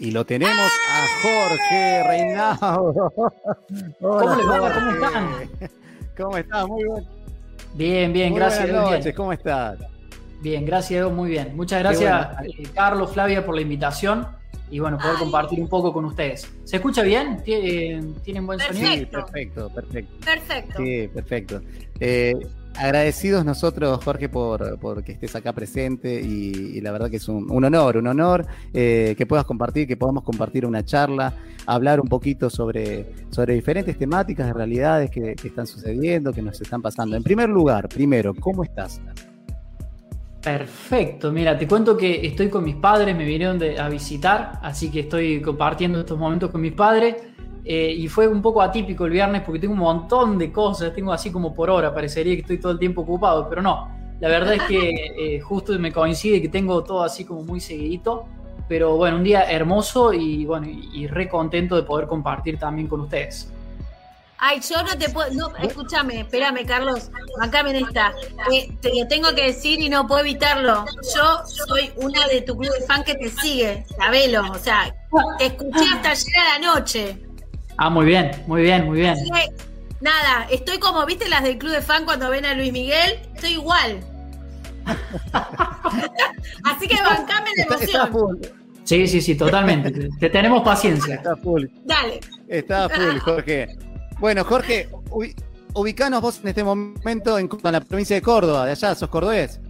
Y lo tenemos a Jorge Reinaudo. ¿Cómo les va? Jorge. ¿Cómo están? ¿Cómo estás? Muy bien. Bien, bien, Muy gracias. buenas noches, bien. ¿cómo estás? Bien, gracias, muy bien. Muchas gracias, bueno. eh, Carlos, Flavia, por la invitación y bueno, poder compartir un poco con ustedes. ¿Se escucha bien? ¿Tie- eh, ¿Tienen buen Sí, sonido? perfecto, perfecto. Perfecto. Sí, perfecto. Eh, agradecidos nosotros, Jorge, por, por que estés acá presente y, la verdad que es un, un honor, un honor eh, que puedas compartir, que podamos compartir una charla, hablar un poquito sobre, sobre diferentes temáticas de realidades que, que están sucediendo, que nos están pasando. En primer lugar, primero, ¿cómo estás? Perfecto, mira, te cuento que estoy con mis padres, me vinieron de- a visitar, así que estoy compartiendo estos momentos con mis padres. Eh, y fue un poco atípico el viernes porque tengo un montón de cosas, tengo así como por hora, parecería que estoy todo el tiempo ocupado, pero no. La verdad es que eh, justo me coincide que tengo todo así como muy seguidito, pero bueno, un día hermoso y bueno, y, y re contento de poder compartir también con ustedes. Ay, yo no te puedo. No, escúchame, espérame, Carlos. Acá en esta. Eh, te lo tengo que decir y no puedo evitarlo. Yo soy una de tu club de fan que te sigue, sabelo. O sea, te escuché hasta ayer a la noche. Ah, muy bien, muy bien, muy bien. Así que, nada, estoy como, ¿viste las del club de fan cuando ven a Luis Miguel? Estoy igual. Así que bancame la Está, está emoción. full, Sí, sí, sí, totalmente. Te, te tenemos paciencia. está full. Dale. Está full, Jorge. Bueno, Jorge, ubi- ubicanos vos en este momento en, en la provincia de Córdoba, de allá, sos cordobés.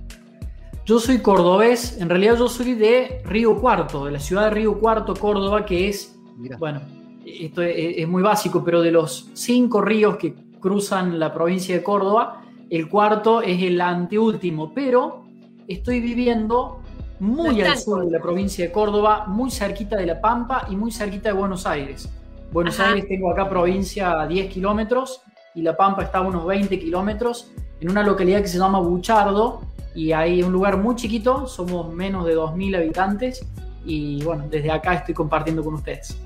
Yo soy cordobés, en realidad yo soy de Río Cuarto, de la ciudad de Río Cuarto, Córdoba, que es, Mirá. bueno, esto es, es muy básico, pero de los cinco ríos que cruzan la provincia de Córdoba, el cuarto es el anteúltimo, pero estoy viviendo muy al sur de la Córdoba. provincia de Córdoba, muy cerquita de La Pampa y muy cerquita de Buenos Aires. Buenos Ajá. Aires tengo acá provincia a 10 kilómetros y La Pampa está a unos 20 kilómetros, en una localidad que se llama Buchardo, y hay un lugar muy chiquito, somos menos de 2.000 habitantes, y bueno, desde acá estoy compartiendo con ustedes.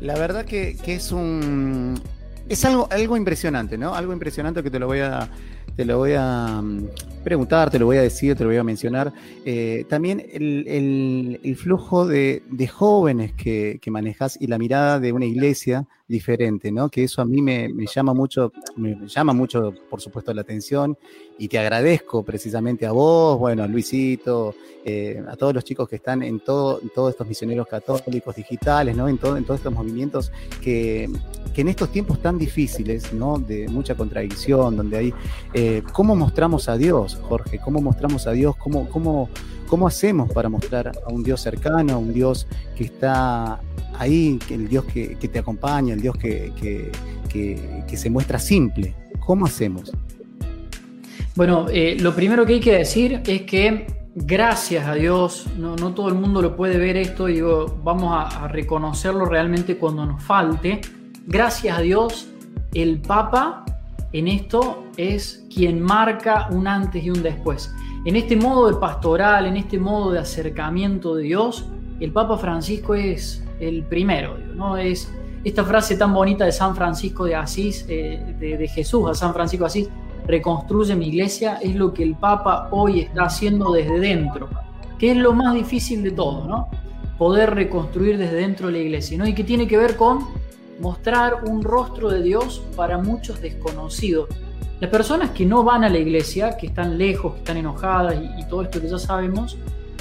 La verdad que, es un. Es algo, algo impresionante, ¿no? Algo impresionante que te lo voy a. Te lo voy a mm, preguntar, te lo voy a decir, te lo voy a mencionar. Eh, también el, el- el flujo de, de jóvenes que, que manejas y la mirada de una iglesia diferente, ¿no? Que eso a mí me, me llama mucho, me llama mucho, por supuesto, la atención y te agradezco precisamente a vos, bueno, a Luisito, eh, a todos los chicos que están en, todo, todos estos misioneros católicos digitales, ¿no? En, todo, en todos estos movimientos que, que en estos tiempos tan difíciles, ¿no? De mucha contradicción, donde hay... eh, ¿Cómo mostramos a Dios, Jorge? ¿Cómo mostramos a Dios? ¿Cómo, cómo, ¿Cómo hacemos para mostrar a un Dios cercano, a un Dios que está ahí, el Dios que, te acompaña, el Dios que, se muestra simple? ¿Cómo hacemos? Bueno, eh, lo primero que hay que decir es que gracias a Dios, no, todo el mundo lo puede ver esto, digo, vamos a reconocerlo realmente cuando nos falte. Gracias a Dios, el Papa en esto es quien marca un antes y un después. En este modo de pastoral, en este modo de acercamiento de Dios, el Papa Francisco es el primero, ¿no? Es esta frase tan bonita de San Francisco de Asís, eh, de, Jesús a San Francisco de Asís, reconstruye mi iglesia, es lo que el Papa hoy está haciendo desde dentro, que es lo más difícil de todo, ¿no? Poder reconstruir desde dentro de la iglesia, ¿no? Y que tiene que ver con mostrar un rostro de Dios para muchos desconocidos. Las personas que no van a la iglesia, que están lejos, que están enojadas y, todo esto que ya sabemos,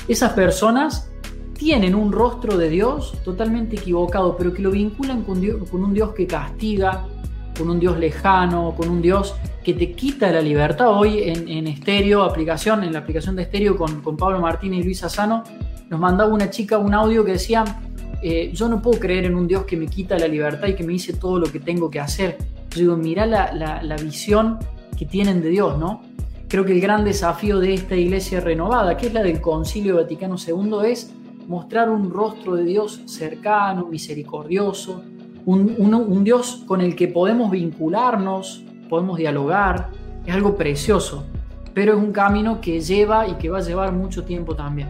esas personas tienen un rostro de Dios totalmente equivocado, pero que lo vinculan con, Dios- con un Dios que castiga, con un Dios lejano, con un Dios que te quita la libertad. Hoy en, estéreo, aplicación, en la aplicación de estéreo con, con Pablo Martínez y Luis Asano, nos mandaba una chica un audio que decía, eh, yo no puedo creer en un Dios que me quita la libertad y que me dice todo lo que tengo que hacer. Yo digo, mirá la, la- la visión que tienen de Dios, ¿no? Creo que el gran desafío de esta iglesia renovada, que es la del Concilio Vaticano II, es mostrar un rostro de Dios cercano, misericordioso, un, un- un Dios con el que podemos vincularnos, podemos dialogar, es algo precioso, pero es un camino que lleva y que va a llevar mucho tiempo también.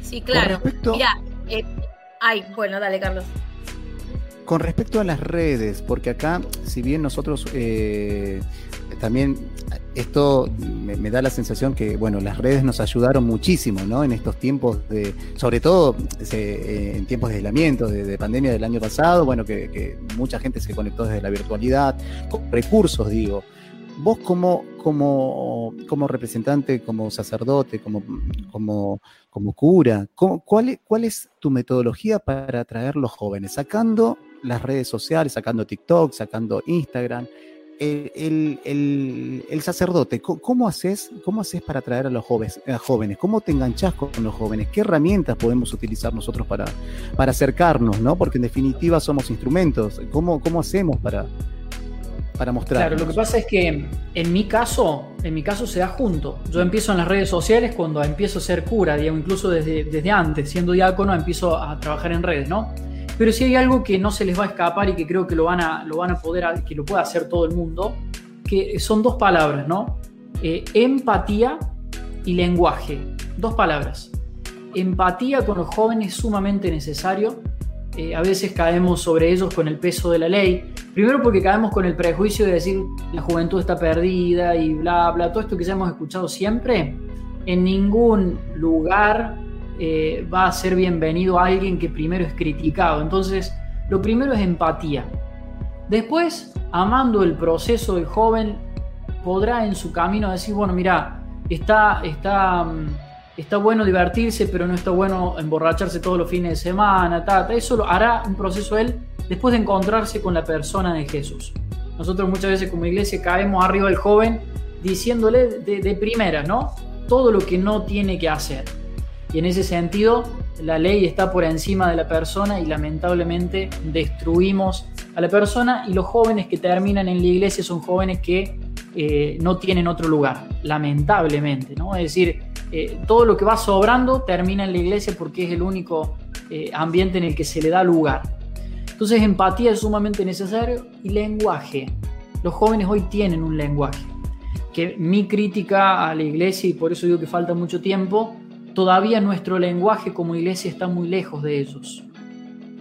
Sí, claro. Mira, eh, ay, bueno, dale, Carlos. Con respecto a las redes, porque acá, si bien nosotros eh, también esto me, da la sensación que, bueno, las redes nos ayudaron muchísimo, ¿no? En estos tiempos de, sobre todo eh, en tiempos de aislamiento, de, de pandemia del año pasado, bueno, que, que mucha gente se conectó desde la virtualidad, con recursos, digo. Vos como, como, como representante, como sacerdote, como, como, como cura, ¿cómo- cuál, es- ¿cuál es tu metodología para atraer los jóvenes? Sacando las redes sociales, sacando TikTok, sacando Instagram. El, sacerdote, ¿cómo, haces, ¿cómo haces para atraer a los jóvenes, jóvenes? ¿Cómo te enganchás con los jóvenes? ¿Qué herramientas podemos utilizar nosotros para, acercarnos? ¿no? Porque en definitiva somos instrumentos. ¿Cómo, cómo hacemos para, para mostrar? Claro, lo que pasa es que en mi caso, en mi caso se da junto. Yo empiezo en las redes sociales cuando empiezo a ser cura, digamos, incluso desde, desde antes, siendo diácono, empiezo a trabajar en redes, ¿no? Pero si hay algo que no se les va a escapar y que creo que lo van a, lo van a poder, que lo puede hacer todo el mundo, que son dos palabras, ¿no? Eh, empatía y lenguaje. Dos palabras. Empatía con los jóvenes es sumamente necesario. Eh, a veces caemos sobre ellos con el peso de la ley. Primero porque caemos con el prejuicio de decir la juventud está perdida y bla, bla, todo esto que ya hemos escuchado siempre. En ningún lugar eh, va a ser bienvenido alguien que primero es criticado. Entonces, lo primero es empatía. Después, amando el proceso del joven, podrá en su camino decir, bueno, mira, está, está, mm, está bueno divertirse, pero no está bueno emborracharse todos los fines de semana, ta, ta. eso lo hará un proceso él después de encontrarse con la persona de Jesús. Nosotros muchas veces como iglesia caemos arriba del joven diciéndole de, primera, ¿no? Todo lo que no tiene que hacer. Y en ese sentido, la ley está por encima de la persona y lamentablemente destruimos a la persona y los jóvenes que terminan en la iglesia son jóvenes que eh, no tienen otro lugar, lamentablemente, ¿no? Es decir, eh, todo lo que va sobrando termina en la iglesia porque es el único eh, ambiente en el que se le da lugar. Entonces empatía es sumamente necesario y lenguaje. Los jóvenes hoy tienen un lenguaje. Que mi crítica a la iglesia, y por eso digo que falta mucho tiempo, todavía nuestro lenguaje como iglesia está muy lejos de ellos.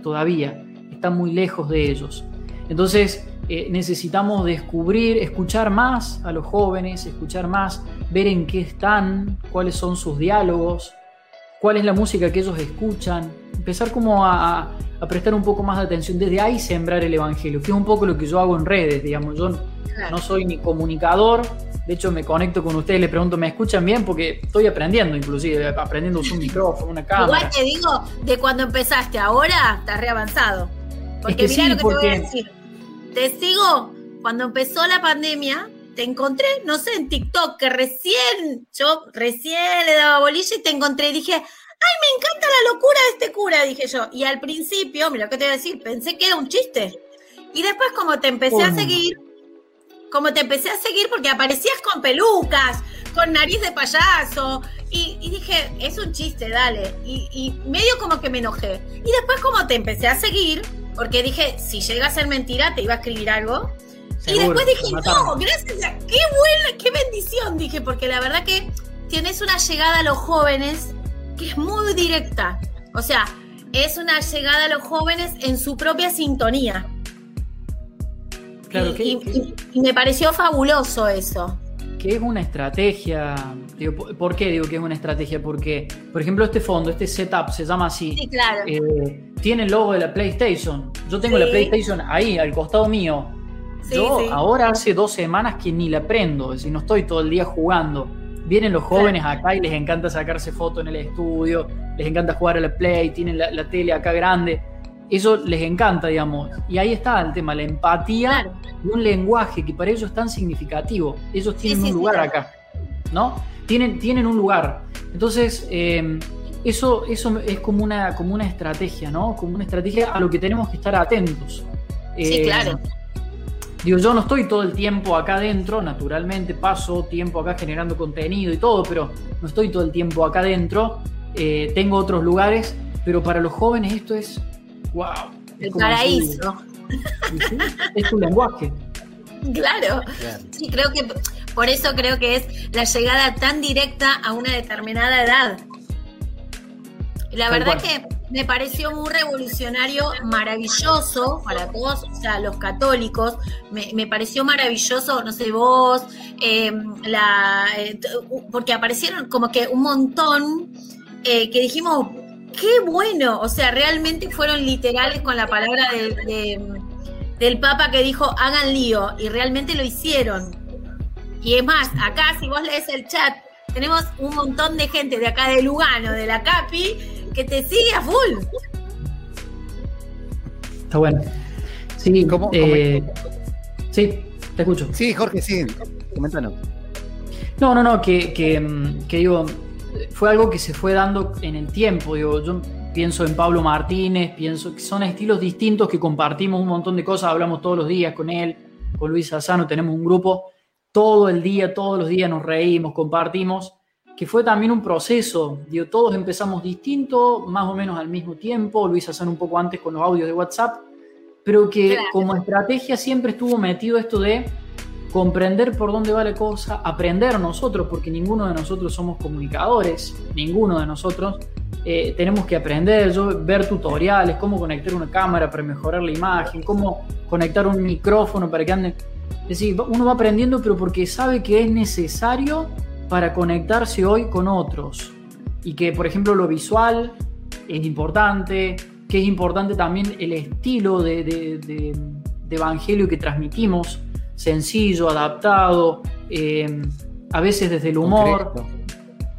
Todavía está muy lejos de ellos. Entonces eh, necesitamos descubrir, escuchar más a los jóvenes, escuchar más, ver en qué están, cuáles son sus diálogos, cuál es la música que ellos escuchan, empezar como a, prestar un poco más de atención, desde ahí sembrar el Evangelio, que es un poco lo que yo hago en redes, digamos, yo no soy ni comunicador, de hecho me conecto con ustedes, les pregunto, ¿me escuchan bien? Porque estoy aprendiendo inclusive, aprendiendo a usar un micrófono, una cámara. Igual te digo, de cuando empezaste ahora, estás reavanzado. Porque que mirá sí, lo que te voy a decir. Te sigo, cuando empezó la pandemia, te encontré, no sé, en TikTok, que recién, yo recién le daba bolilla y te encontré y dije, ay, me encanta la locura de este cura, dije yo. Y al principio, mira lo que te voy a decir, pensé que era un chiste. Y después como te empecé a ¿Cómo? seguir, como te empecé a seguir porque aparecías con pelucas, con nariz de payaso, y, y dije, es un chiste, dale. Y, y medio como que me enojé. Y después como te empecé a seguir, porque dije, si llega a ser mentira, te iba a escribir algo. y Seguro, después dije, no, gracias a, qué buena, qué bendición, dije, porque la verdad que tienes una llegada a los jóvenes que es muy directa. O sea, es una llegada a los jóvenes en su propia sintonía. Claro, y, que- y- que- y- me pareció fabuloso eso. que es una estrategia. Digo, ¿por- ¿Por qué digo que es una estrategia? Porque, por ejemplo, este fondo, este setup se llama así. Sí, claro. Eh, tiene el logo de la PlayStation. Yo tengo Sí. la PlayStation ahí, al costado mío. Sí, Yo sí. ahora hace dos semanas que ni la prendo, es decir, no estoy todo el día jugando. Vienen los jóvenes acá y les encanta sacarse fotos en el estudio, les encanta jugar a la Play, tienen la, la tele acá grande. Eso les encanta, digamos. Y ahí está el tema, la empatía y un lenguaje que para ellos es tan significativo. Ellos tienen sí, un sí. lugar acá, ¿no? Tienen, tienen un lugar. Entonces, eh, eso, eso es como una, como una estrategia, ¿no? Como una estrategia a lo que tenemos que estar atentos. Sí, Eh, claro. Digo, yo no estoy todo el tiempo acá adentro, naturalmente paso tiempo acá generando contenido y todo, pero no estoy todo el tiempo acá adentro. Eh, tengo otros lugares, pero para los jóvenes esto es, wow. es El paraíso. su- sí, sí, es tu lenguaje. Claro. Claro. Sí, creo que por eso creo que es la llegada tan directa a una determinada edad. La Tal verdad cual. que me pareció muy revolucionario, maravilloso para todos, o sea, los católicos. Me, me pareció maravilloso, no sé, vos, eh, la, eh, porque aparecieron como que un montón eh, que dijimos, qué bueno, o sea, realmente fueron literales con la palabra de, del Papa que dijo hagan lío y realmente lo hicieron. Y es más, acá si vos lees el chat, tenemos un montón de gente de acá de Lugano, de la Capi, que te sigue a full. Está bueno. Sí, ¿Cómo- cómo- eh, sí, te escucho. Sí, Jorge, sí. Coméntanos. No, no, no, que, que, mm, que digo, fue algo que se fue dando en el tiempo. Digo, yo pienso en Pablo Martínez, pienso que son estilos distintos que compartimos un montón de cosas, hablamos todos los días con él, con Luis Asano, tenemos un grupo, todo el día, todos los días nos reímos, compartimos, que fue también un proceso. Digo, todos empezamos distinto, más o menos al mismo tiempo, Luis Asano un poco antes con los audios de WhatsApp, pero que Claro. como estrategia siempre estuvo metido esto de comprender por dónde va la cosa, aprender nosotros, porque ninguno de nosotros somos comunicadores, ninguno de nosotros. eh, tenemos que aprender, yo, ver tutoriales, cómo conectar una cámara para mejorar la imagen, cómo conectar un micrófono para que ande. Es decir, uno va aprendiendo, pero porque sabe que es necesario para conectarse hoy con otros. Y que, por ejemplo, lo visual es importante, que es importante también el estilo de, de- de- de evangelio que transmitimos, sencillo, adaptado, eh, a veces desde el humor, Concreto.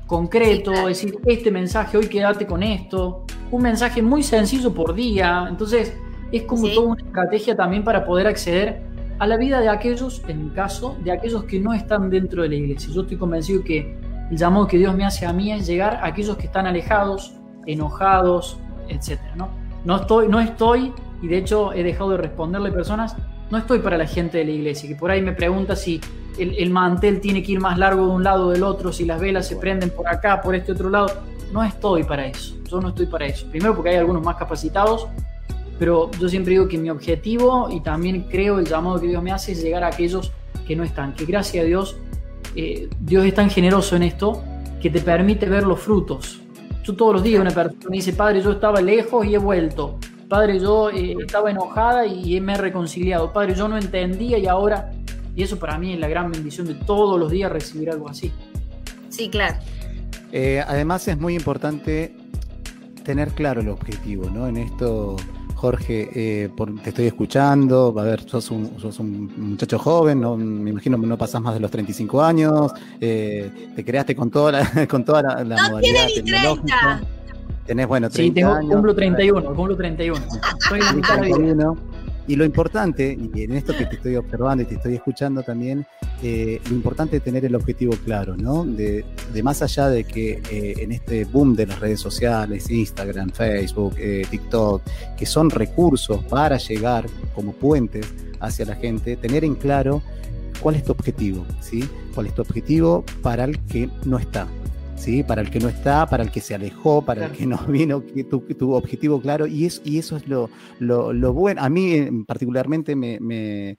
concreto, Sí, claro. es decir, este mensaje, hoy quédate con esto, un mensaje muy sencillo por día, entonces es como Sí. toda una estrategia también para poder acceder a la vida de aquellos, en mi caso, de aquellos que no están dentro de la iglesia. Yo estoy convencido que el llamado que Dios me hace a mí es llegar a aquellos que están alejados, enojados, etcétera, ¿no? No estoy, no estoy, y de hecho he dejado de responderle personas, no estoy para la gente de la iglesia, que por ahí me pregunta si el, el mantel tiene que ir más largo de un lado o del otro, si las velas se prenden por acá, por este otro lado. No estoy para eso, yo no estoy para eso. Primero porque hay algunos más capacitados, pero yo siempre digo que mi objetivo y también creo el llamado que Dios me hace es llegar a aquellos que no están, que gracias a Dios, eh, Dios es tan generoso en esto que te permite ver los frutos. Yo todos los días una persona me dice, Padre, yo estaba lejos y he vuelto. Padre, yo eh, estaba enojada y me he reconciliado. Padre, yo no entendía y ahora... Y eso para mí es la gran bendición de todos los días recibir algo así. Sí, claro. Eh, además es muy importante tener claro el objetivo, ¿no? En esto, Jorge, eh, por- te estoy escuchando, a ver, sos un, sos un muchacho joven, ¿no? me imagino que no pasás más de los 35 años, eh, te creaste con toda la, con toda la, la No modalidad tiene ni tecnológica. 30. Tenés, bueno, 30 Sí, tengo, años. cumplo 31, cumplo 31. Soy la mitad de la vida. 31. Y lo importante, y en esto que te estoy observando y te estoy escuchando también, eh, lo importante es tener el objetivo claro, ¿no? De, de más allá de que eh, en este boom de las redes sociales, Instagram, Facebook, eh, TikTok, que son recursos para llegar como puentes hacia la gente, tener en claro cuál es tu objetivo, ¿sí? ¿Cuál es tu objetivo para el que no está? ¿Sí? Para el que no está, para el que se alejó, para Claro. el que no vino, que tu, objetivo claro, y, es, y eso es lo, lo, lo bueno. A mí eh, particularmente me, me,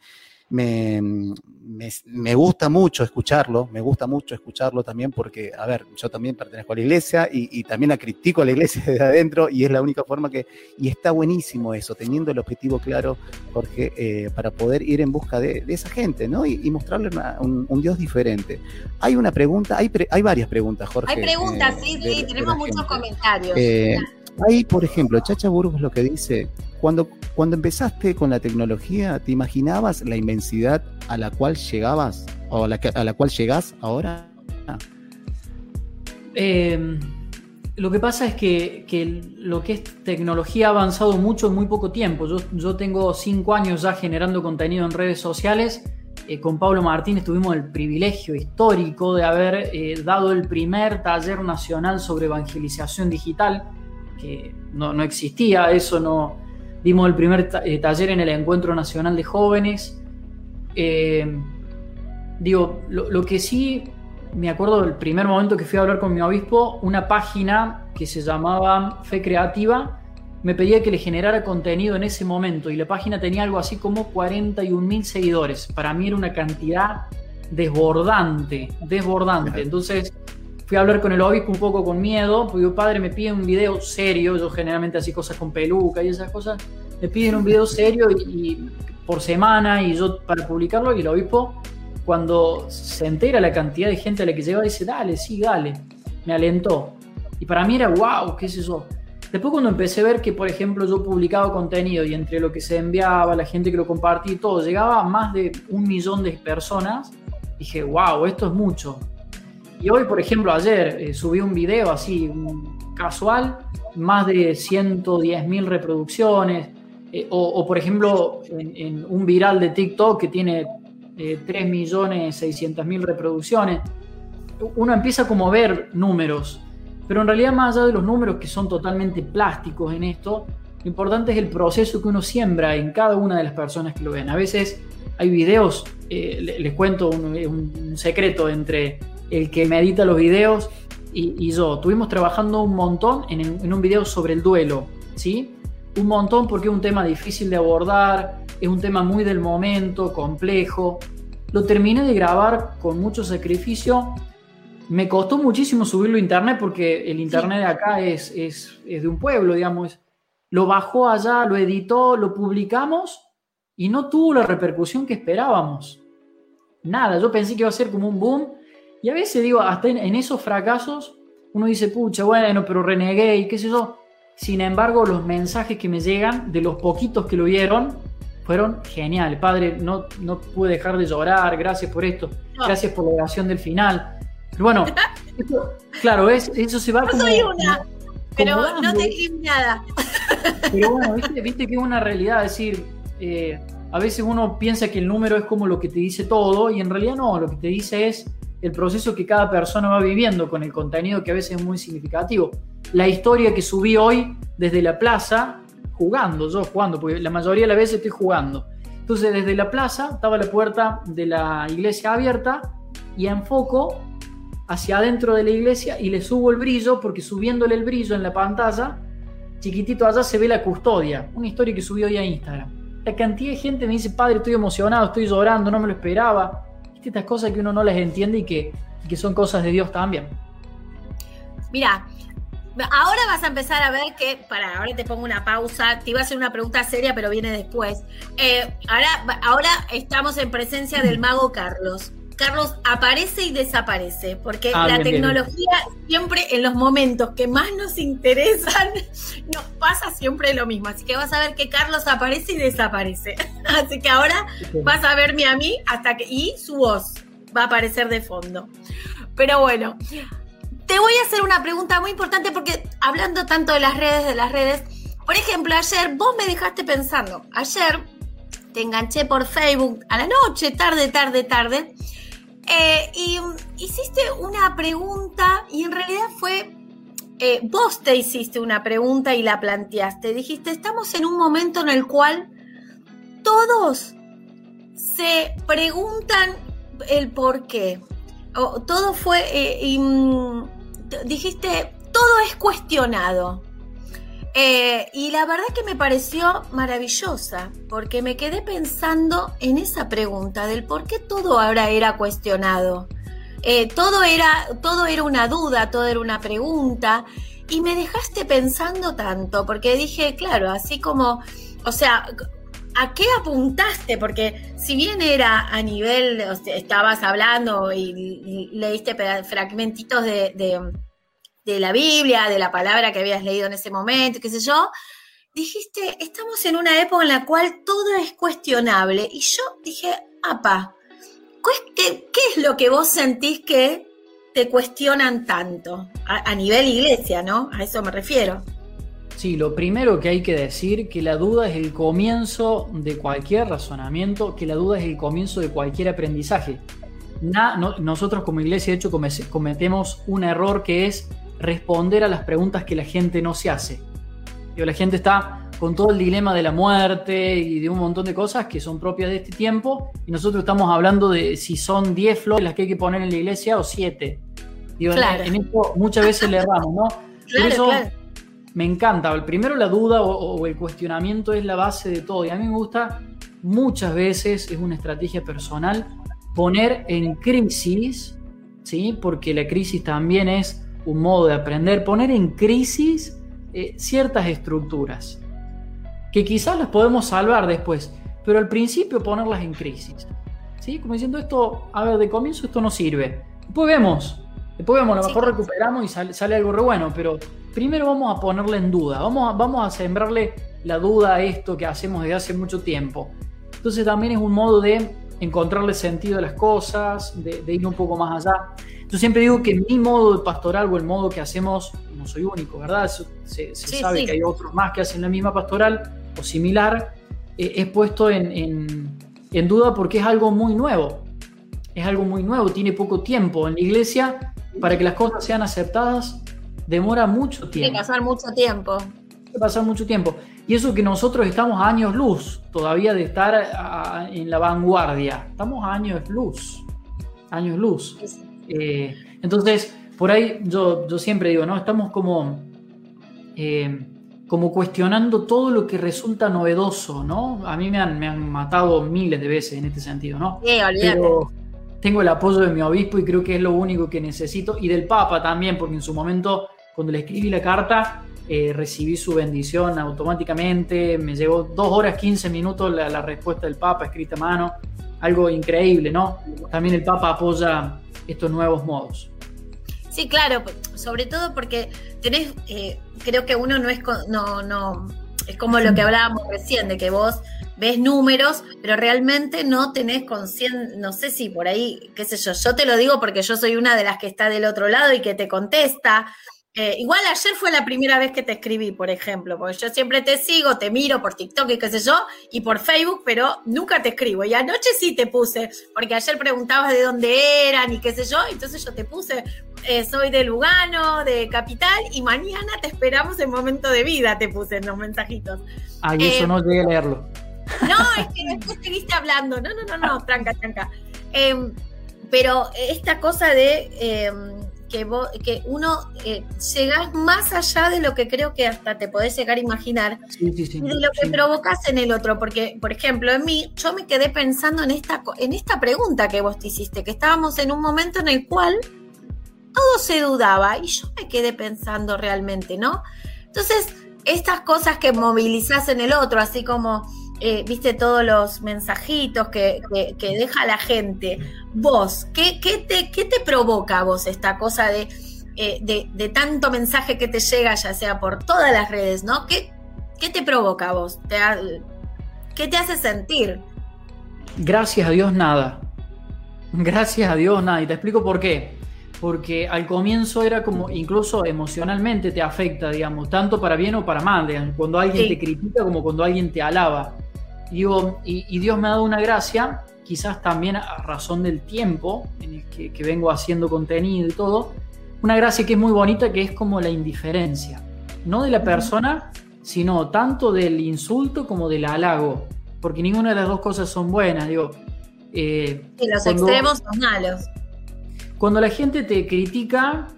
me, me- me gusta mucho escucharlo, me gusta mucho escucharlo también porque, a ver, yo también pertenezco a la iglesia y, y también la critico a la iglesia desde adentro y es la única forma que, y está buenísimo eso, teniendo el objetivo claro, Jorge, eh, para poder ir en busca de, de esa gente, ¿no? Y, y mostrarle una- un, un Dios diferente. Hay una pregunta, hay, pre- hay varias preguntas, Jorge. Hay preguntas, eh, sí, sí, de tenemos muchos gente. comentarios. Eh, Ahí, por ejemplo, Chacha Burgos lo que dice, cuando Cuando empezaste con la tecnología, ¿te imaginabas la inmensidad a la cual llegabas o a la, que- a la cual llegás ahora? Eh, lo que pasa es que, que lo que es tecnología ha avanzado mucho en muy poco tiempo. Yo, yo tengo cinco años ya generando contenido en redes sociales. Eh, con Pablo Martínez tuvimos el privilegio histórico de haber eh, dado el primer taller nacional sobre evangelización digital, que no, no existía, eso no... Dimos el primer ta- eh, taller en el Encuentro Nacional de Jóvenes. Eh, digo, lo, lo que sí me acuerdo del primer momento que fui a hablar con mi obispo, una página que se llamaba Fe Creativa me pedía que le generara contenido en ese momento y la página tenía algo así como 41 mil seguidores. Para mí era una cantidad desbordante, desbordante. Entonces fui a hablar con el obispo un poco con miedo, porque digo, padre, me piden un video serio, yo generalmente así cosas con peluca y esas cosas, me piden un video serio y, y por semana y yo para publicarlo y el obispo cuando se entera la cantidad de gente a la que llegaba, dice, dale, sí, dale. Me alentó. Y para mí era, wow, qué es eso. Después cuando empecé a ver que, por ejemplo, yo publicaba contenido y entre lo que se enviaba, la gente que lo compartía y todo, llegaba a más de un millón de personas, dije, wow, esto es mucho. Y hoy, por ejemplo, ayer eh, subí un video así, casual, más de 110 mil reproducciones. Eh, o, por ejemplo, en, un viral de TikTok que tiene eh, 3.600.000 reproducciones. Uno empieza como a ver números, pero en realidad más allá de los números que son totalmente plásticos en esto, lo importante es el proceso que uno siembra en cada una de las personas que lo ven. A veces hay videos, eh, les, cuento un, un, secreto entre el que me edita los videos y, y yo. Estuvimos trabajando un montón en, en un video sobre el duelo, ¿sí? Un montón porque es un tema difícil de abordar, es un tema muy del momento, complejo. Lo terminé de grabar con mucho sacrificio. Me costó muchísimo subirlo a internet porque el internet de acá es, es, es de un pueblo, digamos. Lo bajó allá, lo editó, lo publicamos y no tuvo la repercusión que esperábamos. Nada, yo pensé que iba a ser como un boom. Y a veces digo, hasta en, en esos fracasos, uno dice, pucha, bueno, pero renegué y qué sé yo. Sin embargo, los mensajes que me llegan de los poquitos que lo vieron, fueron geniales. Padre, no, no pude dejar de llorar, gracias por esto, no. gracias por la oración del final. Pero bueno, esto, claro, es, eso se va no como... soy una, como, pero como no te nada. Pero bueno, viste, viste que es una realidad, es decir, eh, a veces uno piensa que el número es como lo que te dice todo y en realidad no, lo que te dice es el proceso que cada persona va viviendo con el contenido que a veces es muy significativo. La historia que subí hoy desde la plaza jugando, yo jugando, porque la mayoría de las veces estoy jugando. Entonces desde la plaza estaba la puerta de la iglesia abierta y enfoco hacia adentro de la iglesia y le subo el brillo porque subiéndole el brillo en la pantalla, chiquitito allá se ve la custodia, una historia que subí hoy a Instagram. La cantidad de gente me dice, padre, estoy emocionado, estoy llorando, no me lo esperaba. Estas cosas que uno no las entiende y que, que son cosas de Dios también. Mira, Ahora vas a empezar a ver que, para, ahora te pongo una pausa, te iba a hacer una pregunta seria, pero viene después. Eh, ahora, ahora estamos en presencia del mago Carlos. Carlos aparece y desaparece, porque ah, la bien, tecnología bien. siempre en los momentos que más nos interesan, nos pasa siempre lo mismo. Así que vas a ver que Carlos aparece y desaparece. Así que ahora vas a verme a mí hasta que, y su voz va a aparecer de fondo. Pero bueno, te voy a hacer una pregunta muy importante porque hablando tanto de las redes, de las redes, por ejemplo, ayer vos me dejaste pensando, ayer te enganché por Facebook a la noche, tarde, tarde, tarde, eh, y hiciste una pregunta y en realidad fue, eh, vos te hiciste una pregunta y la planteaste, dijiste, estamos en un momento en el cual todos se preguntan el por qué. Todo fue, eh, mm, dijiste, todo es cuestionado. Eh, y la verdad que me pareció maravillosa, porque me quedé pensando en esa pregunta del por qué todo ahora era cuestionado. Eh, todo, era, todo era una duda, todo era una pregunta, y me dejaste pensando tanto, porque dije, claro, así como, o sea, ¿a qué apuntaste? Porque si bien era a nivel, o estabas hablando y, leíste fragmentitos de, de, la Biblia, de la palabra que habías leído en ese momento, qué sé yo, dijiste, estamos en una época en la cual todo es cuestionable. Y yo dije, apa, ¿qué, es lo que vos sentís que te cuestionan tanto? A, nivel iglesia, ¿no? A eso me refiero. Sí, lo primero que hay que decir que la duda es el comienzo de cualquier razonamiento, que la duda es el comienzo de cualquier aprendizaje. Nosotros como iglesia, de hecho, come- cometemos un error que es responder a las preguntas que la gente no se hace. Digo, la gente está con todo el dilema de la muerte y de un montón de cosas que son propias de este tiempo y nosotros estamos hablando de si son 10 flores las que hay que poner en la iglesia o 7. Digo, en- Claro. en, esto muchas veces le erramos, ¿no? Por Claro, eso, claro. me encanta. El primero la duda o, o el cuestionamiento es la base de todo. Y a mí me gusta muchas veces, es una estrategia personal, poner en crisis, ¿sí? porque la crisis también es un modo de aprender, poner en crisis eh, ciertas estructuras, que quizás las podemos salvar después, pero al principio ponerlas en crisis. ¿sí? Como diciendo esto, a ver, de comienzo esto no sirve. Después vemos, después vemos, a lo Sí. mejor recuperamos y sale, sale algo re bueno, pero primero vamos a ponerle en duda, vamos a, vamos a sembrarle la duda a esto que hacemos desde hace mucho tiempo. Entonces también es un modo de encontrarle sentido a las cosas, de, de ir un poco más allá. Yo siempre digo que mi modo de pastoral o el modo que hacemos, no soy único, ¿verdad? Se se Sí, sabe sí. que hay otros más que hacen la misma pastoral o similar, eh, es puesto en, en- en duda porque es algo muy nuevo. Es algo muy nuevo, tiene poco tiempo. En la iglesia, para que las cosas sean aceptadas, demora mucho Tiene tiempo que pasar mucho tiempo. que pasar mucho tiempo. Y eso que nosotros estamos a años luz todavía de estar a- en la vanguardia. Estamos a años luz. Años luz. Eh, entonces, por ahí yo, yo siempre digo, ¿no? Estamos como, eh, como cuestionando todo lo que resulta novedoso, ¿no? A mí me han, me han matado miles de veces en este sentido, ¿no? Sí, olvídate. Pero tengo el apoyo de mi obispo y creo que es lo único que necesito. Y del Papa también, porque en su momento, cuando le escribí la carta, eh, recibí su bendición automáticamente. Me llegó dos horas 15 minutos la, la respuesta del Papa escrita a mano. Algo increíble, ¿no? También el Papa apoya estos nuevos modos. Sí, claro, sobre todo porque tenés, eh, creo que uno no es, no, no, es como lo que hablábamos recién, de que vos ves números, pero realmente no tenés conciencia, no sé si por ahí, qué sé yo, yo te lo digo porque yo soy una de las que está del otro lado y que te contesta. Eh, igual ayer fue la primera vez que te escribí, por ejemplo, porque yo siempre te sigo, te miro por TikTok y qué sé yo, y por Facebook, pero nunca te escribo. Y anoche sí te puse, porque ayer preguntabas de dónde eran y qué sé yo, entonces yo te puse, eh, soy de Lugano, de Capital, y mañana te esperamos en momento de vida, te puse en los mensajitos. Ay, eso Eh, no llegué a leerlo. No, es que después seguiste hablando. No, no, no, no, tranca, tranca. Em, pero esta cosa de em, que, vos- que uno eh, llegás más allá de lo que creo que hasta te podés llegar a imaginar Sí, sí, sí. y de lo que provocas en el otro. Porque, por ejemplo, en mí, yo me quedé pensando en esta, en esta pregunta que vos te hiciste, que estábamos en un momento en el cual todo se dudaba y yo me quedé pensando realmente, ¿no? Entonces, estas cosas que movilizás en el otro, así como, eh, viste, todos los mensajitos que, que- que deja la gente, vos, ¿qué, qué te, qué te provoca a vos esta cosa de, eh, de, de tanto mensaje que te llega, ya sea por todas las redes, ¿no? ¿Qué, qué te provoca a vos? ¿Te ha- ¿Qué te hace sentir? Gracias a Dios nada. Gracias a Dios nada. Y te explico por qué. Porque al comienzo era como, incluso emocionalmente te afecta, digamos, tanto para bien o para mal, digamos, cuando alguien Sí. te critica como cuando alguien te alaba. Digo, y, y Dios me ha dado una gracia, quizás también a razón del tiempo en el que, que vengo haciendo contenido y todo, una gracia que es muy bonita, que es como la indiferencia. No de la persona, sino tanto del insulto como del halago. Porque ninguna de las dos cosas son buenas. Digo, eh, Sí, los Cuando- extremos son malos. cuando la gente te critica,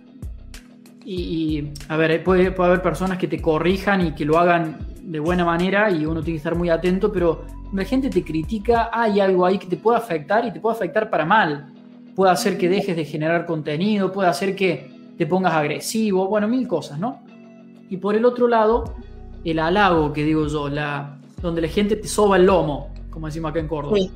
y, y, a ver, puede, puede haber personas que te corrijan y que lo hagan de buena manera y uno tiene que estar muy atento, pero la gente te critica, hay algo ahí que te puede afectar y te puede afectar para mal. Puede hacer que dejes de generar contenido, puede hacer que te pongas agresivo, bueno, mil cosas, ¿no? Y por el otro lado, el halago que digo yo, la, donde la gente te soba el lomo, como decimos acá en Córdoba. Sí.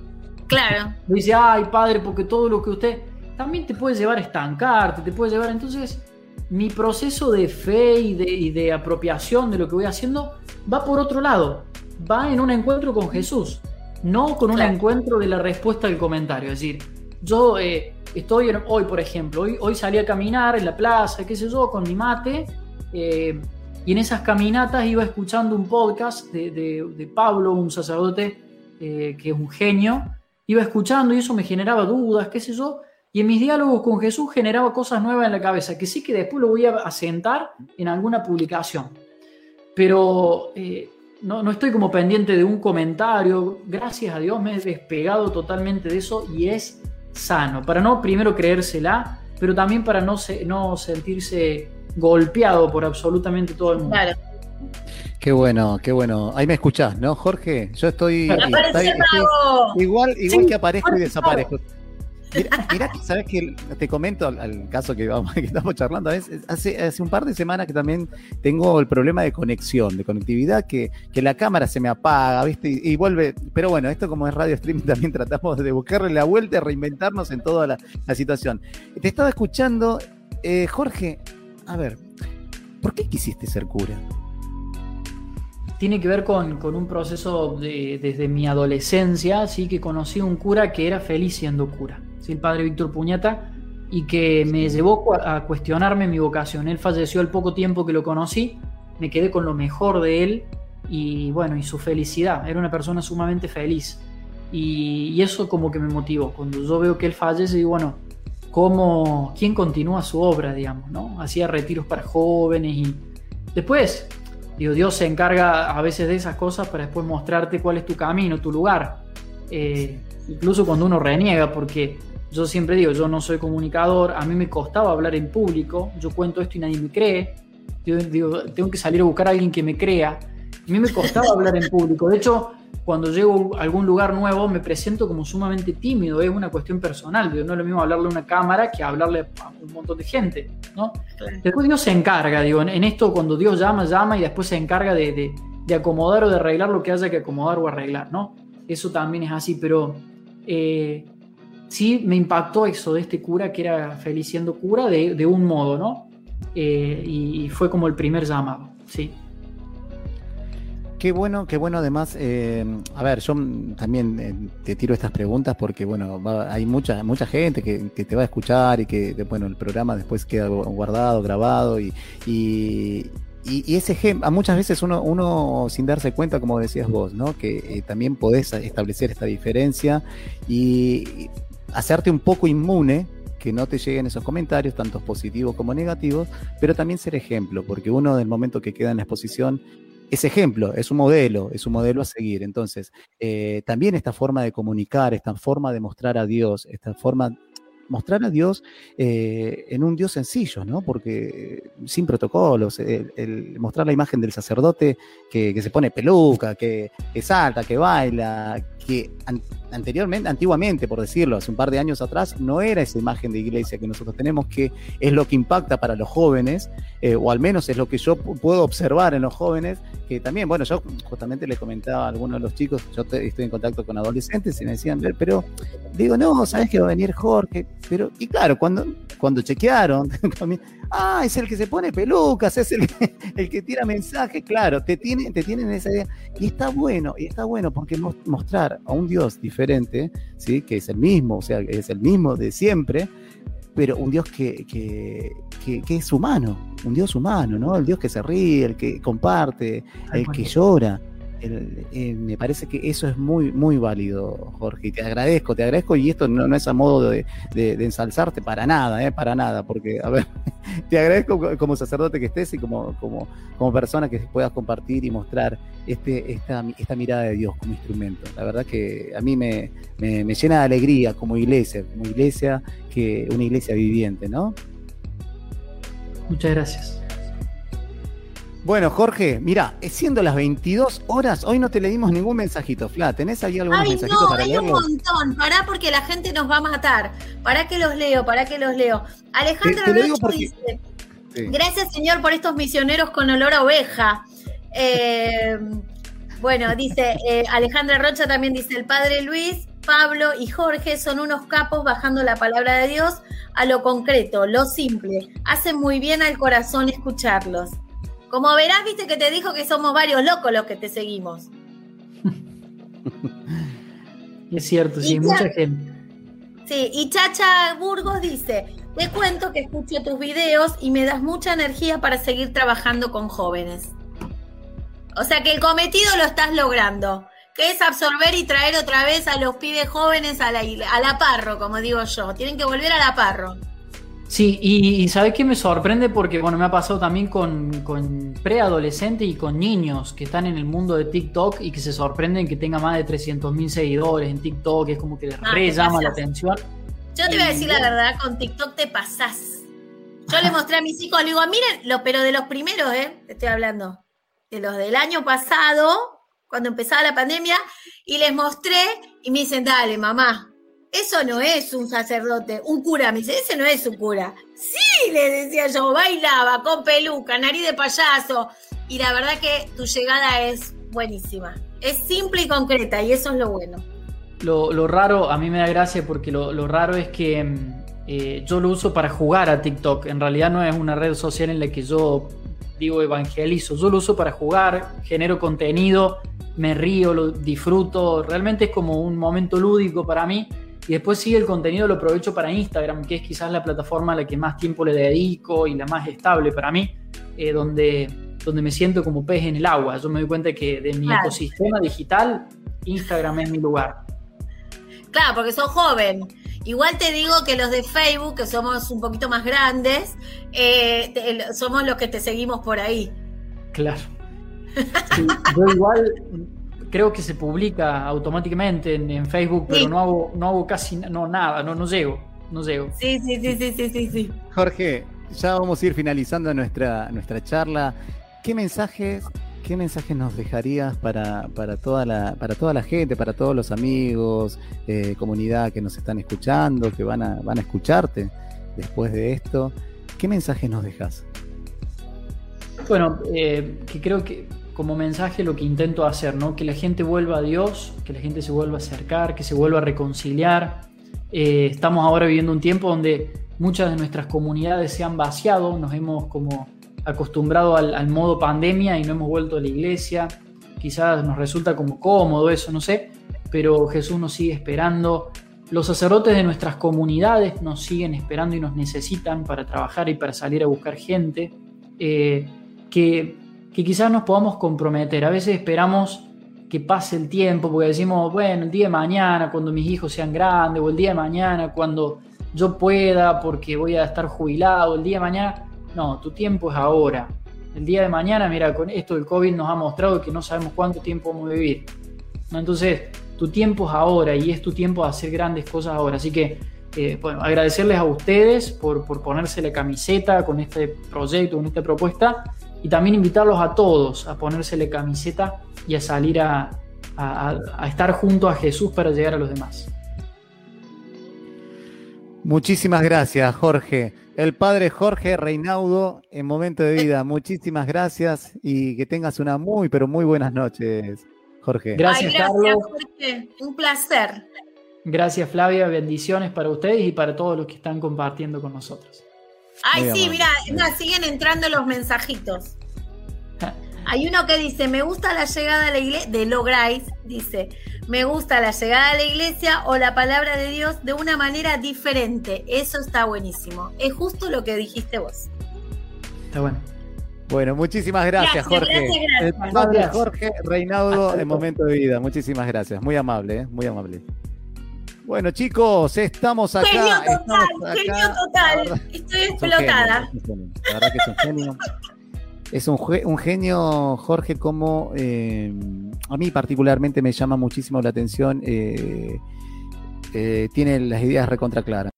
Claro. Dice, ay padre, porque todo lo que usted también te puede llevar a estancarte, te puede llevar. Entonces, mi proceso de fe y de, y de apropiación de lo que voy haciendo va por otro lado, va en un encuentro con Jesús, no con un Claro. encuentro de la respuesta al comentario. Es decir, yo eh, estoy en- hoy, por ejemplo, hoy, hoy salí a caminar en la plaza, qué sé yo, con mi mate, eh, y en esas caminatas iba escuchando un podcast de, de- de Pablo, un sacerdote eh, que es un genio, iba escuchando y eso me generaba dudas, qué sé yo, y en mis diálogos con Jesús generaba cosas nuevas en la cabeza, que sí que después lo voy a asentar en alguna publicación. Pero eh, no, no estoy como pendiente de un comentario, gracias a Dios me he despegado totalmente de eso y es sano, para no primero creérsela, pero también para no, se- no sentirse golpeado por absolutamente todo el mundo. Claro. Qué bueno, qué bueno. Ahí me escuchás, ¿no, Jorge? Yo estoy, estoy- estoy igual, igual Sí, que aparezco y desaparezco. Mira, mira sabes que te comento al, caso que, estamos charlando, es, es- hace, hace un par de semanas que también tengo el problema de conexión, de conectividad, que, que la cámara se me apaga, ¿viste? Y, vuelve. Pero bueno, esto como es radio streaming también tratamos de buscarle la vuelta, reinventarnos en toda la, la situación. Te estaba escuchando, eh, Jorge, a ver, ¿por qué quisiste ser cura? Tiene que ver con, con un proceso de- desde mi adolescencia, sí que conocí un cura que era feliz siendo cura, ¿sí? el padre Víctor Puñata, y que me llevó a cuestionarme mi vocación. Él falleció al poco tiempo que lo conocí, me quedé con lo mejor de él y bueno, y su felicidad. Era una persona sumamente feliz. Y, y eso como que me motivó. Cuando yo veo que él fallece, digo, bueno, ¿cómo, ¿quién continúa su obra, digamos? ¿no? Hacía retiros para jóvenes y después Digo, Dios se encarga a veces de esas cosas para después mostrarte cuál es tu camino, tu lugar. Eh, incluso cuando uno reniega, porque yo siempre digo, yo no soy comunicador, a mí me costaba hablar en público, yo cuento esto y nadie me cree. Digo, tengo que salir a buscar a alguien que me crea. A mí me costaba hablar en público. De hecho, cuando llego a algún lugar nuevo me presento como sumamente tímido, es una cuestión personal. Digo, no es lo mismo hablarle a una cámara que hablarle a un montón de gente, ¿no? Después Dios se encarga, digo, en, esto cuando Dios llama, llama y después se encarga de, de- de acomodar o de arreglar lo que haya que acomodar o arreglar, ¿no? Eso también es así, pero eh, sí me impactó eso de este cura que era feliz siendo cura de, de un modo, ¿no? Eh, y, y fue como el primer llamado, sí. Qué bueno, qué bueno además. eh, a ver, yo también eh, te tiro estas preguntas porque, bueno, hay mucha mucha gente que, que te va a escuchar y que, bueno, el programa después queda gu- guardado, grabado y, y, y- ese ejemplo, muchas veces uno, uno sin darse cuenta, como decías vos, ¿no? Que eh, también podés establecer esta diferencia y hacerte un poco inmune que no te lleguen esos comentarios, tanto positivos como negativos, pero también ser ejemplo, porque uno del momento que queda en la exposición es ejemplo, es un modelo, es un modelo a seguir. Entonces, eh, también esta forma de comunicar, esta forma de mostrar a Dios, esta forma mostrar a Dios eh, en un Dios sencillo, ¿no? Porque eh, sin protocolos, el, el mostrar la imagen del sacerdote que, se pone peluca, que, que salta, que baila, que an- anteriormente, antiguamente, por decirlo, hace un par de años atrás, no era esa imagen de iglesia que nosotros tenemos, que es lo que impacta para los jóvenes, eh, o al menos es lo que yo pu- puedo observar en los jóvenes, que también, bueno, yo justamente le comentaba a algunos de los chicos, yo estoy en contacto con adolescentes y me decían, pero digo, no, sabes que va a venir Jorge, pero, y claro, cuando, cuando chequearon, ah, es el que se pone pelucas, es el que, el que tira mensajes, claro, te tienen, te tienen esa idea, y está bueno, y está bueno porque mos- mostrar a un Dios diferente, ¿sí? que es el mismo, o sea, es el mismo de siempre, pero un Dios que, que, que- que es humano, un Dios humano, ¿no? El Dios que se ríe, el que comparte, el que llora. Eh, me parece que eso es muy, muy válido, Jorge, te agradezco, te agradezco, y esto no, no es a modo de, de- de ensalzarte para nada, ¿eh? para nada, porque, a ver, te agradezco co- como sacerdote que estés y como, como, como persona que puedas compartir y mostrar este, esta, esta mirada de Dios como instrumento. La verdad que a mí me, me, me llena de alegría como iglesia, como iglesia, que una iglesia viviente, ¿no? Muchas gracias. Bueno, Jorge, mira, siendo las 22 horas, hoy no te leímos ningún mensajito. Fla, ¿tenés ahí algunos Ay, mensajitos no, para hay un montón. Pará porque la gente nos va a matar. ¿Para qué los leo? ¿Para qué los leo? Alejandra Te- porque- dice, Sí. gracias Señor por estos misioneros con olor a oveja. Eh, bueno, dice eh, Alejandra Rocha también dice, el padre Luis, Pablo y Jorge son unos capos bajando la palabra de Dios a lo concreto, lo simple. Hace muy bien al corazón escucharlos. Como verás, viste que te dijo que somos varios locos los que te seguimos. Es cierto, sí, mucha gente. Sí, y Chacha Burgos dice, te cuento que escucho tus videos y me das mucha energía para seguir trabajando con jóvenes. O sea que el cometido lo estás logrando, que es absorber y traer otra vez a los pibes jóvenes a la, a la parro, como digo yo. Tienen que volver a la parro. Sí, y, y ¿sabes qué me sorprende? Porque, bueno, me ha pasado también con, con preadolescentes y con niños que están en el mundo de TikTok y que se sorprenden que tenga más de 300 mil seguidores en TikTok, es como que les re llama la atención. Yo te voy a decir la verdad, con TikTok te pasás. Yo le mostré a mis hijos, le digo, miren, lo, pero de los primeros, ¿eh? Te estoy hablando. De los del año pasado, cuando empezaba la pandemia, y les mostré y me dicen, dale, mamá, eso no es un sacerdote, un cura. Me dice, ese no es un cura. Sí, le decía yo, bailaba con peluca, nariz de payaso. Y la verdad que tu llegada es buenísima. Es simple y concreta, y eso es lo bueno. Lo, raro, a mí me da gracia porque lo, lo raro es que mm, eh, yo lo uso para jugar a TikTok. En realidad no es una red social en la que yo digo evangelizo. Yo lo uso para jugar, genero contenido, me río, lo disfruto. Realmente es como un momento lúdico para mí. Y después sí, el contenido lo aprovecho para Instagram, que es quizás la plataforma a la que más tiempo le dedico y la más estable para mí, eh, donde, donde me siento como pez en el agua. Yo me doy cuenta que de mi Claro. ecosistema digital, Instagram es mi lugar. Claro, porque sos joven. Igual te digo que los de Facebook, que somos un poquito más grandes, eh, te- somos los que te seguimos por ahí. Claro. Sí, yo igual creo que se publica automáticamente en, en Facebook, pero Sí. no hago, no hago casi no, nada, no, no llego, no llego. Sí, sí, sí, sí, sí, sí, sí. Jorge, ya vamos a ir finalizando nuestra, nuestra charla. ¿Qué mensajes, qué mensajes nos dejarías para, para, toda la, para toda la gente, para todos los amigos, eh, comunidad que nos están escuchando, que van a, van a escucharte después de esto? ¿Qué mensajes nos dejas? Bueno, eh, que creo que como mensaje lo que intento hacer, ¿no? Que la gente vuelva a Dios, que la gente se vuelva a acercar, que se vuelva a reconciliar. Eh, estamos ahora viviendo un tiempo donde muchas de nuestras comunidades se han vaciado, nos hemos como acostumbrado al, modo pandemia y no hemos vuelto a la iglesia. Quizás nos resulta como cómodo eso, no sé, pero Jesús nos sigue esperando. Los sacerdotes de nuestras comunidades nos siguen esperando y nos necesitan para trabajar y para salir a buscar gente. Eh, que, que quizás nos podamos comprometer. A veces esperamos que pase el tiempo porque decimos, bueno, el día de mañana, cuando mis hijos sean grandes, o el día de mañana, cuando yo pueda, porque voy a estar jubilado, el día de mañana. No, tu tiempo es ahora. El día de mañana, mira, con esto del COVID nos ha mostrado que no sabemos cuánto tiempo vamos a vivir. Entonces, tu tiempo es ahora y es tu tiempo de hacer grandes cosas ahora. Así que, eh, bueno, agradecerles a ustedes por, por ponerse la camiseta con este proyecto, con esta propuesta y también invitarlos a todos a ponerse la camiseta y a salir a, a- a- a estar junto a Jesús para llegar a los demás. Muchísimas gracias, Jorge. El padre Jorge Reinaudo en Momento de Vida. Muchísimas gracias y que tengas una muy, pero muy buenas noches, Jorge. Gracias, Ay, gracias, Carlos. Jorge. Un placer. Gracias, Flavia. Bendiciones para ustedes y para todos los que están compartiendo con nosotros. Ay, Muy sí, amable. mira, siguen entrando los mensajitos. Hay uno que dice, me gusta la llegada a la iglesia, de Lo Grace, dice, me gusta la llegada a la iglesia o la palabra de Dios de una manera diferente. Eso está buenísimo. Es justo lo que dijiste vos. Está bueno. Bueno, muchísimas gracias, Gracias, Jorge. gracias, gracias. El padre Gracias. Jorge Reinaudo luego. Momento de Vida. Muchísimas gracias. Muy amable, ¿eh? muy amable. Bueno, chicos, estamos acá. genio total, acá. genio total. verdad- Estoy explotada. genio. La verdad que es un genio. Es un genio, Jorge, como eh, a mí particularmente me llama muchísimo la atención. eh, eh, tiene las ideas recontra claras.